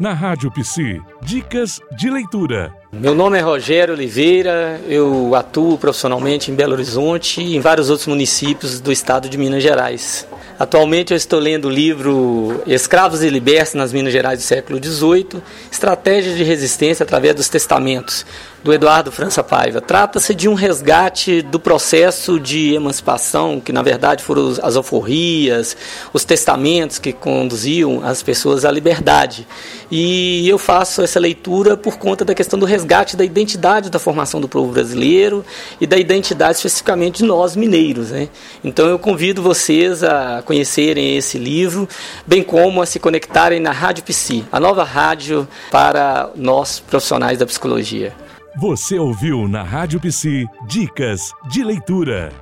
Na Rádio Psi, dicas de leitura. Meu nome é Rogério Oliveira, eu atuo profissionalmente em Belo Horizonte e em vários outros municípios do estado de Minas Gerais. Atualmente eu estou lendo o livro Escravos e Libertos nas Minas Gerais do século XVIII, Estratégias de Resistência através dos Testamentos, do Eduardo França Paiva. Trata-se de um resgate do processo de emancipação, que na verdade foram as alforrias, os testamentos que conduziam as pessoas à liberdade. E eu faço essa leitura por conta da questão do resgate da identidade da formação do povo brasileiro e da identidade especificamente de nós mineiros. Né? Então eu convido vocês a conhecerem esse livro, bem como a se conectarem na Rádio Psi, a nova rádio para nós profissionais da psicologia. Você ouviu na Rádio Psi Dicas de Leitura.